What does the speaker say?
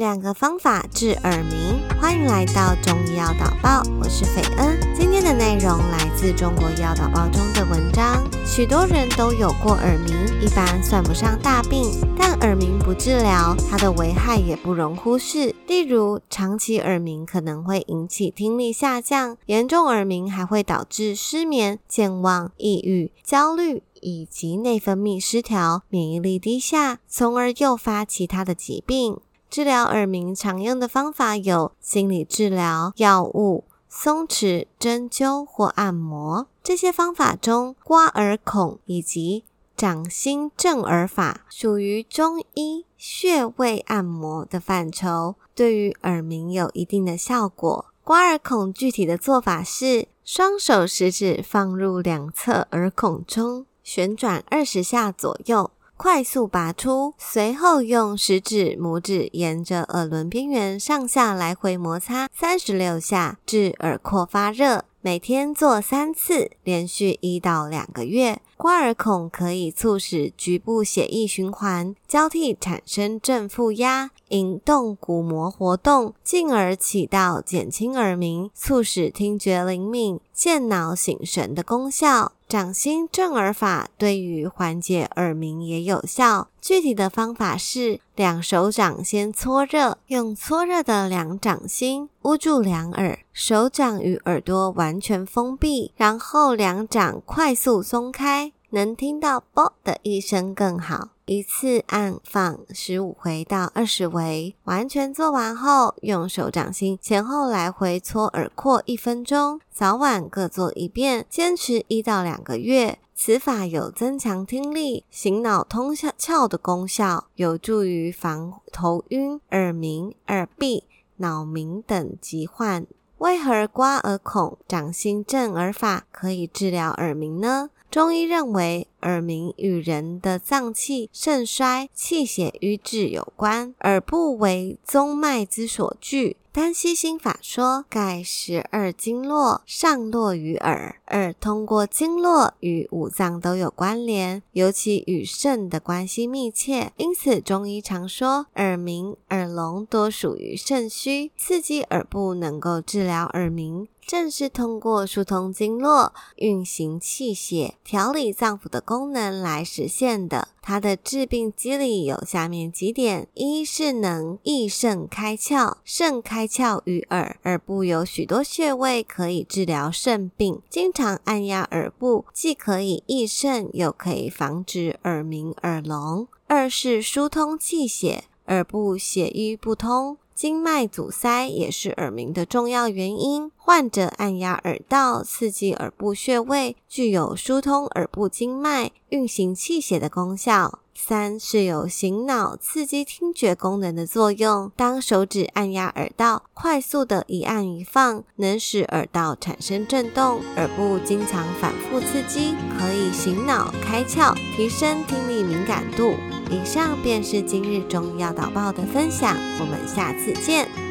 两个方法治耳鸣，欢迎来到中医药导报，我是斐恩。今天的内容来自中国医药导报中的文章。许多人都有过耳鸣，一般算不上大病，但耳鸣不治疗，它的危害也不容忽视。例如，长期耳鸣可能会引起听力下降，严重耳鸣还会导致失眠、健忘、抑郁、焦虑。以及内分泌失调、免疫力低下，从而诱发其他的疾病。治疗耳鸣常用的方法有心理治疗、药物、松弛、针灸或按摩。这些方法中，刮耳孔以及掌心正耳法属于中医穴位按摩的范畴，对于耳鸣有一定的效果。刮耳孔具体的做法是：双手食指放入两侧耳孔中，旋转二十下左右。快速拔出，随后用食指、拇指沿着耳轮边缘上下来回摩擦三十六下，至耳廓发热。每天做三次，连续一到两个月。刮耳孔可以促使局部血液循环交替，产生正负压，引动鼓膜活动，进而起到减轻耳鸣、促使听觉灵敏、健脑醒神的功效。掌心正耳法对于缓解耳鸣也有效。具体的方法是：两手掌先搓热，用搓热的两掌心捂住两耳，手掌与耳朵完全封闭，然后两掌快速松开，能听到“啵”的一声更好。一次按放十五回到二十回，完全做完后，用手掌心前后来回搓耳廓一分钟，早晚各做一遍，坚持一到两个月。此法有增强听力、醒脑通窍的功效，有助于防头晕、耳鸣、耳闭、脑鸣等疾患。为何刮耳孔、掌心震耳法可以治疗耳鸣呢？中医认为，耳鸣与人的脏器肾衰、气血瘀滞有关，耳部为宗脉之所聚。丹溪心法说，盖十二经络上络于耳，耳通过经络与五脏都有关联，尤其与肾的关系密切。因此，中医常说，耳鸣、耳聋多属于肾虚，刺激耳部能够治疗耳鸣。正是通过疏通经络、运行气血、调理脏腑的功能来实现的。它的治病机理有下面几点：一是能益肾开窍，肾开窍于耳，耳部有许多穴位可以治疗肾病，经常按压耳部，既可以益肾，又可以防止耳鸣、耳聋。二是疏通气血，耳部血瘀不通。经脉阻塞也是耳鸣的重要原因。患者按压耳道，刺激耳部穴位，具有疏通耳部经脉、运行气血的功效。三是有醒脑、刺激听觉功能的作用。当手指按压耳道，快速的一按一放，能使耳道产生震动，耳部经常反复刺激，可以醒脑、开窍，提升听力敏感度。以上便是今日中医药导报的分享，我们下次见。